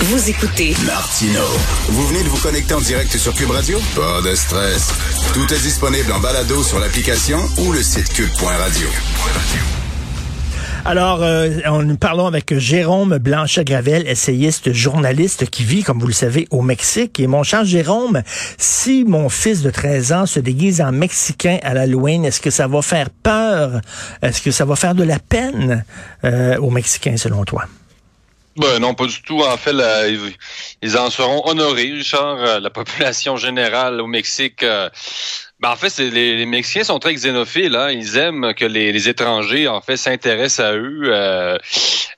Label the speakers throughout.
Speaker 1: Vous écoutez
Speaker 2: Martino. Vous venez de vous connecter en direct sur Cube Radio? Pas de stress. Tout est disponible en balado sur l'application ou le site cube.radio.
Speaker 3: Alors, euh, nous parlons avec Jérôme Blanchet-Gravel, essayiste, journaliste qui vit, comme vous le savez, au Mexique. Et mon cher Jérôme, si mon fils de 13 ans se déguise en Mexicain à l'Halloween, est-ce que ça va faire peur? Est-ce que ça va faire de la peine euh, aux Mexicains, selon toi?
Speaker 4: Ben non, pas du tout. En fait, ils, en seront honorés, Richard. Euh, la population générale au Mexique euh, ben, en fait, c'est les, les, Mexicains sont très xénophiles. Hein. Ils aiment que les, les étrangers, en fait, s'intéressent à eux. Euh,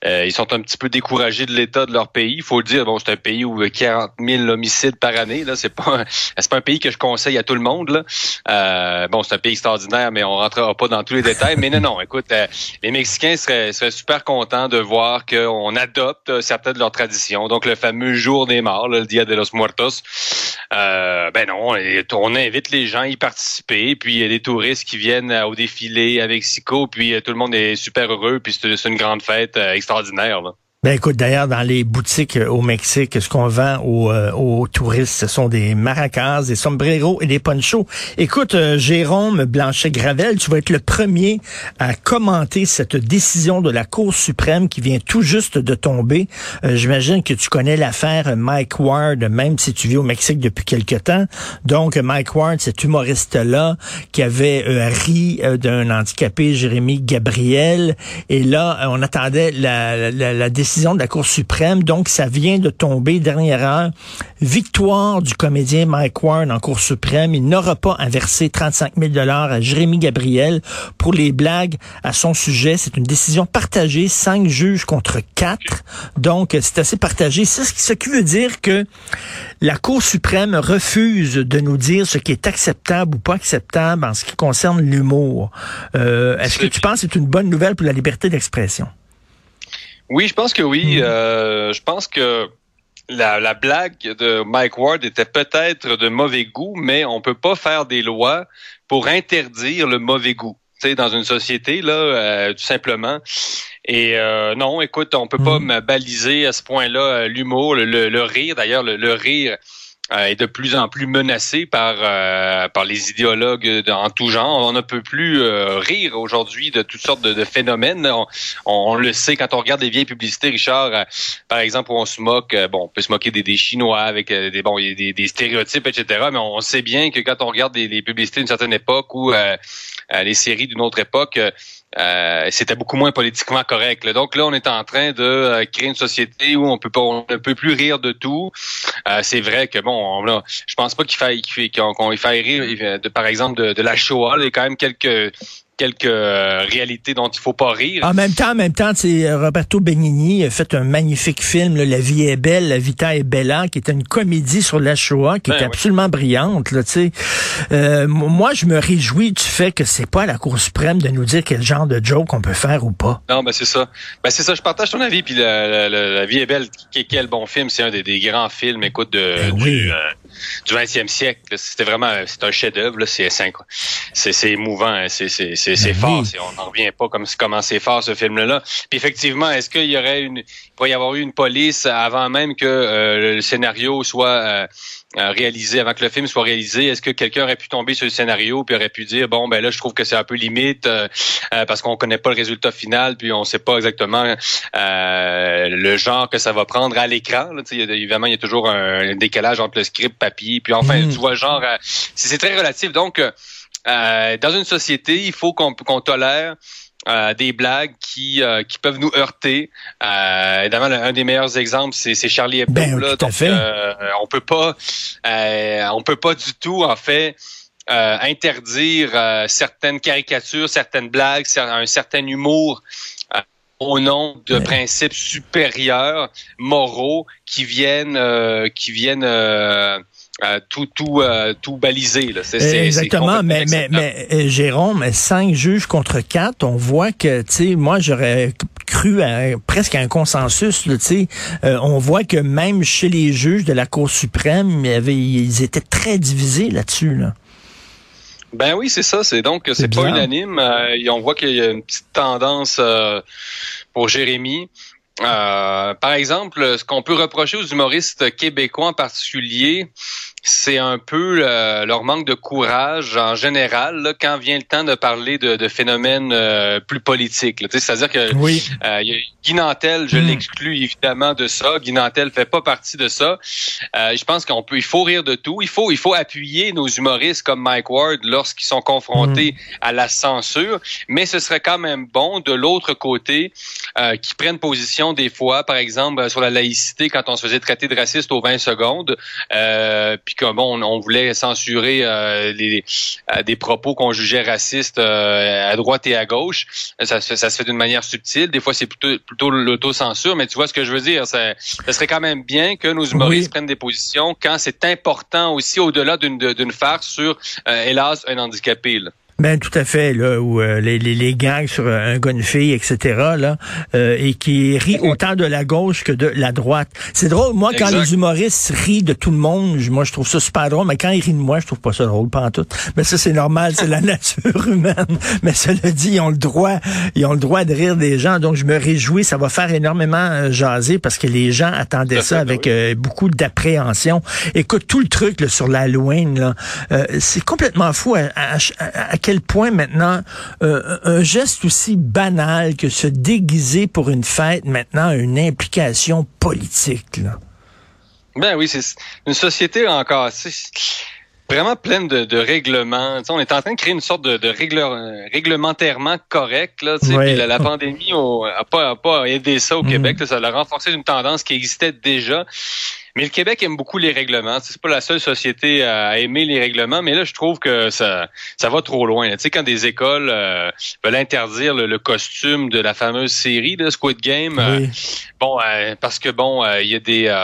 Speaker 4: euh, ils sont un petit peu découragés de l'état de leur pays. Il faut le dire. Bon, c'est un pays où 40 000 homicides par année. Là, c'est pas, c'est pas un pays que je conseille à tout le monde. Là. Euh, bon, c'est un pays extraordinaire, mais on rentrera pas dans tous les détails. Mais non, non. Écoute, euh, les Mexicains seraient, seraient super contents de voir qu'on adopte certaines de leurs traditions. Donc, le fameux jour des morts, le Dia de los Muertos. Ben non, on invite les gens. Ils participer. Puis il y a des touristes qui viennent euh, au défilé avec Sico, puis euh, tout le monde est super heureux, puis c'est une grande fête euh, extraordinaire. Là.
Speaker 3: Ben écoute, d'ailleurs, dans les boutiques euh, au Mexique, ce qu'on vend aux, euh, aux, touristes, ce sont des maracas, des sombreros et des ponchos. Écoute, euh, Jérôme Blanchet-Gravel, tu vas être le premier à commenter cette décision de la Cour suprême qui vient tout juste de tomber. J'imagine que tu connais l'affaire Mike Ward, même si tu vis au Mexique depuis quelque temps. Donc, Mike Ward, cet humoriste-là qui avait ri d'un handicapé, Jérémy Gabriel. Et là, on attendait la, la, la décision de la Cour suprême. Donc, ça vient de tomber, dernière heure. Victoire du comédien Mike Ward en Cour suprême. Il n'aura pas à verser 35 000 à Jérémy Gabriel pour les blagues à son sujet. C'est une décision partagée, cinq juges contre quatre. Donc, c'est assez partagé. C'est ce qui veut dire que la Cour suprême refuse de nous dire ce qui est acceptable ou pas acceptable en ce qui concerne l'humour. Euh, est-ce que tu penses que c'est une bonne nouvelle pour la liberté d'expression?
Speaker 4: Oui, je pense que oui. Hmm. Euh, je pense que la, la, blague de Mike Ward était peut-être de mauvais goût, mais on peut pas faire des lois pour interdire le mauvais goût. Tu sais, dans une société là, euh, tout simplement. Et euh, non, écoute, on peut pas me hmm. baliser à ce point-là l'humour, le, rire. D'ailleurs, le, rire euh, est de plus en plus menacé par euh, par les idéologues en tout genre. On ne peut plus euh, rire aujourd'hui de toutes sortes de, phénomènes. On, le sait quand on regarde des vieilles publicités, Richard. par exemple, où on se moque. bon, on peut se moquer des, des Chinois avec des bon, des, des, stéréotypes, etc. Mais on sait bien que quand on regarde des, des publicités d'une certaine époque ou les séries d'une autre époque, euh, c'était beaucoup moins politiquement correct. Donc là, on est en train de euh, créer une société où on peut pas, on ne peut plus rire de tout. Euh, c'est vrai que bon, on, là, je pense pas qu'il faille qu'on faille rire, de, par exemple, de, de la Shoah. Il y a quand même quelques quelques euh, réalités dont il faut pas rire.
Speaker 3: En même temps, en même temps, c'est Roberto Benigni a fait un magnifique film, La vie est belle, La vita est bella, qui était une comédie sur la Shoah, qui ben était absolument brillante. Là, euh, moi, je me réjouis du fait que c'est pas à la Cour suprême de nous dire quel genre de joke on peut faire ou pas.
Speaker 4: Non, ben c'est ça. Ben c'est ça. Je partage ton avis. Puis la, vie est belle, quel bon film. C'est un des, des, grands films, écoute, de, ben du, euh, du 20e siècle. C'était vraiment, c'est un chef-d'œuvre. C'est c'est émouvant. Hein. C'est c'est ben fort. On n'en revient pas comme comment c'est fort ce film-là. Puis effectivement, est-ce qu'il y aurait une, il pourrait y avoir eu une police avant même que euh, le scénario soit euh, réalisé, avant que le film soit réalisé Est-ce que quelqu'un aurait pu tomber sur le scénario puis aurait pu dire bon ben là je trouve que c'est un peu limite parce qu'on connaît pas le résultat final puis on sait pas exactement le genre que ça va prendre à l'écran. Évidemment, il y a toujours un, décalage entre le script papier puis enfin mm. tu vois genre c'est très relatif donc euh, dans une société, il faut qu'on tolère euh, des blagues qui euh, qui peuvent nous heurter. évidemment, un des meilleurs exemples, c'est Charlie Hebdo.
Speaker 3: Ben, là, donc,
Speaker 4: on peut pas, on peut pas du tout en fait interdire certaines caricatures, certaines blagues, un certain humour au nom de principes supérieurs, moraux, qui viennent, qui viennent euh, tout tout euh, tout balisé là.
Speaker 3: Exactement, mais mais mais euh, Jérôme, cinq juges contre quatre, on voit que tu sais, moi j'aurais cru à, presque à un consensus, tu sais, on voit que même chez les juges de la Cour suprême, il y avait, ils étaient très divisés là-dessus là.
Speaker 4: Ben oui, c'est ça. C'est donc c'est pas unanime. on voit qu'il y a une petite tendance pour Jérémy. Par exemple, ce qu'on peut reprocher aux humoristes québécois en particulier, c'est un peu euh, leur manque de courage en général là, quand vient le temps de parler de, de phénomènes euh, plus politiques. C'est-à-dire que
Speaker 3: oui.
Speaker 4: euh, Guy Nantel, je hmm. l'exclus évidemment de ça. Guy Nantel fait pas partie de ça. Euh, je pense qu'on peut, il faut rire de tout. Il faut, il faut appuyer nos humoristes comme Mike Ward lorsqu'ils sont confrontés hmm. à la censure. Mais ce serait quand même bon de l'autre côté euh, qui prennent position des fois, par exemple sur la laïcité quand on se faisait traiter de raciste aux 20 secondes. puis que bon, on, voulait censurer euh, les, euh, des propos qu'on jugeait racistes euh, à droite et à gauche. Ça, ça se fait d'une manière subtile. Des fois, c'est plutôt, plutôt l'autocensure, mais tu vois ce que je veux dire? Ça, ça serait quand même bien que nos humoristes prennent des positions quand c'est important aussi, au-delà d'une farce sur, hélas, un handicapé. Là.
Speaker 3: Ben tout à fait là où euh, les, les, les gangs sur euh, un gars une fille etc là euh, et qui rit autant de la gauche que de la droite. C'est drôle moi quand les humoristes rient de tout le monde, moi je trouve ça super drôle mais quand ils rient de moi je trouve pas ça drôle pas en tout. Mais ça c'est normal, c'est la nature humaine. Mais cela dit ils ont le droit ils ont le droit de rire des gens donc je me réjouis ça va faire énormément jaser parce que les gens attendaient ça, avec beaucoup d'appréhension. Écoute tout le truc là, sur l'Halloween là c'est complètement fou à, à quel point maintenant euh, un geste aussi banal que se déguiser pour une fête maintenant a une implication politique. Là?
Speaker 4: Ben oui, c'est une société encore vraiment pleine de, règlements. on est en train de créer une sorte de, de réglementairement correct. Là, la, la, pandémie n'a pas, pas aidé ça au mm. Québec. ça a renforcé une tendance qui existait déjà. Mais le Québec aime beaucoup les règlements. C'est pas la seule société à aimer les règlements, mais là, je trouve que ça, ça va trop loin. Tu sais, quand des écoles euh, veulent interdire le, costume de la fameuse série de Squid Game, euh, bon, euh, parce que bon, il y a des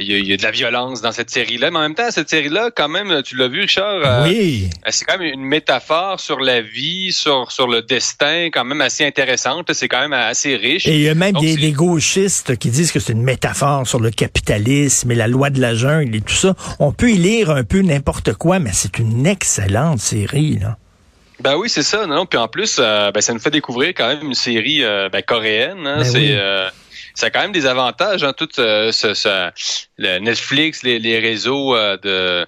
Speaker 4: il euh, y, a de la violence dans cette série-là, mais en même temps, cette série-là, quand même, tu l'as vu, Richard,
Speaker 3: euh, oui.
Speaker 4: c'est quand même une métaphore sur la vie, sur sur le destin, quand même assez intéressante. C'est quand même assez riche.
Speaker 3: Et il y a même des, des, gauchistes qui disent que c'est une métaphore sur le capitalisme et la loi de la jungle et tout ça. On peut y lire un peu n'importe quoi, mais c'est une excellente série, là.
Speaker 4: Ben oui, c'est ça. Non, puis en plus, euh, ben, ça nous fait découvrir quand même une série ben, coréenne. Hein. Ben c'est ça a quand même des avantages, hein, tout euh, ce, le Netflix, les, les réseaux euh, de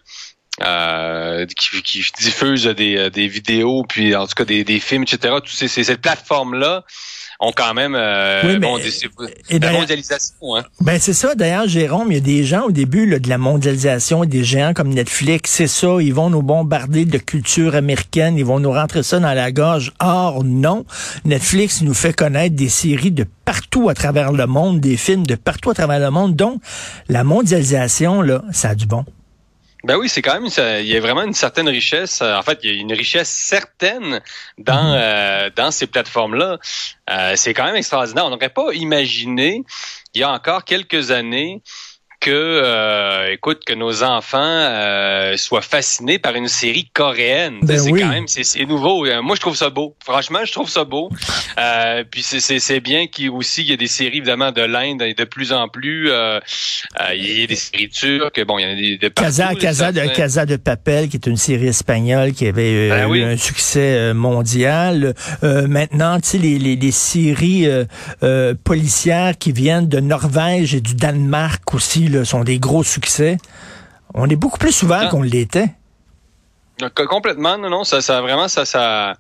Speaker 4: euh, qui, qui, diffusent des, des vidéos, puis en tout cas des, des films, etc. Toutes ces, ces, cette plateforme-là ont quand même euh, oui, mais, la mondialisation. Hein.
Speaker 3: Ben c'est ça. D'ailleurs, Jérôme, il y a des gens au début là, de la mondialisation, des géants comme Netflix, c'est ça. Ils vont nous bombarder de culture américaine, ils vont nous rentrer ça dans la gorge. Or non, Netflix nous fait connaître des séries de partout à travers le monde, des films de partout à travers le monde. Donc, la mondialisation là, ça a du bon.
Speaker 4: Ben oui, c'est quand même il y a vraiment une certaine richesse. Euh, en fait, il y a une richesse certaine dans mhm. euh, dans ces plateformes là. Euh, c'est quand même extraordinaire. On n'aurait pas imaginé il y a encore quelques années que, euh, écoute, que nos enfants euh, soient fascinés par une série coréenne.
Speaker 3: Ben
Speaker 4: c'est
Speaker 3: quand
Speaker 4: même, c'est nouveau. Euh, moi, je trouve ça beau. Franchement, je trouve ça beau. Euh, puis c'est bien qu'il aussi il y a des séries évidemment de l'Inde de plus en plus. Euh, il y a des séries turques. Bon, il y en a des de
Speaker 3: Casa, Casa de Casa de Papel, qui est une série espagnole qui avait ben eu un succès mondial. maintenant, tu sais, les, les, les séries policières qui viennent de Norvège et du Danemark aussi sont des gros succès. On est beaucoup plus souvent ah. qu'on l'était.
Speaker 4: Complètement, non, non, ça, ça vraiment, ça, ça.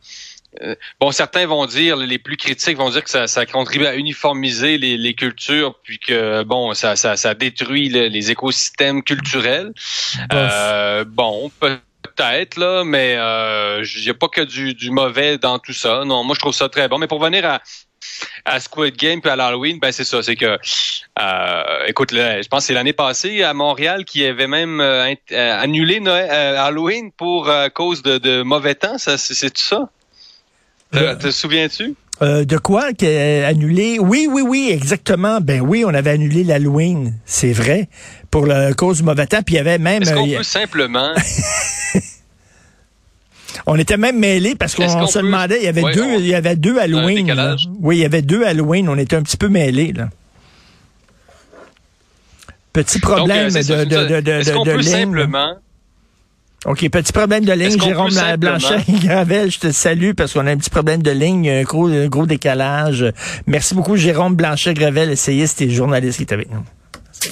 Speaker 4: Euh, bon, certains vont dire, les plus critiques vont dire que ça, ça contribue à uniformiser les, cultures, puis que bon, ça, ça, ça détruit les écosystèmes culturels. Euh, bon, peut-être là, mais euh, il n'y a pas que du, du mauvais dans tout ça. Non, moi je trouve ça très bon. Mais pour venir à, à Squid Game puis à l'Halloween, ben c'est ça, c'est que euh, écoute, je pense que c'est l'année passée à Montréal qui avait même euh, euh, annulé Halloween pour cause de, mauvais temps, ça c'est tout ça? Te, souviens-tu?
Speaker 3: de quoi annulé? Oui, oui, oui, exactement. Ben oui, on avait annulé l'Halloween, c'est vrai, pour la cause du mauvais temps. Puis il y avait même.
Speaker 4: Est-ce qu'on peut simplement
Speaker 3: On était même mêlés parce qu'on se demandait, il y avait deux, il y avait deux Halloween. Oui, il y avait deux Halloween. On était un petit peu mêlés, là. Petit problème de, de, de, de,
Speaker 4: Est-ce qu'on peut simplement,
Speaker 3: OK, petit problème de ligne. Jérôme Blanchet-Gravel, je te salue parce qu'on a un petit problème de ligne, un gros, un gros décalage. Merci beaucoup, Jérôme Blanchet-Gravel, essayiste et journaliste qui est avec nous.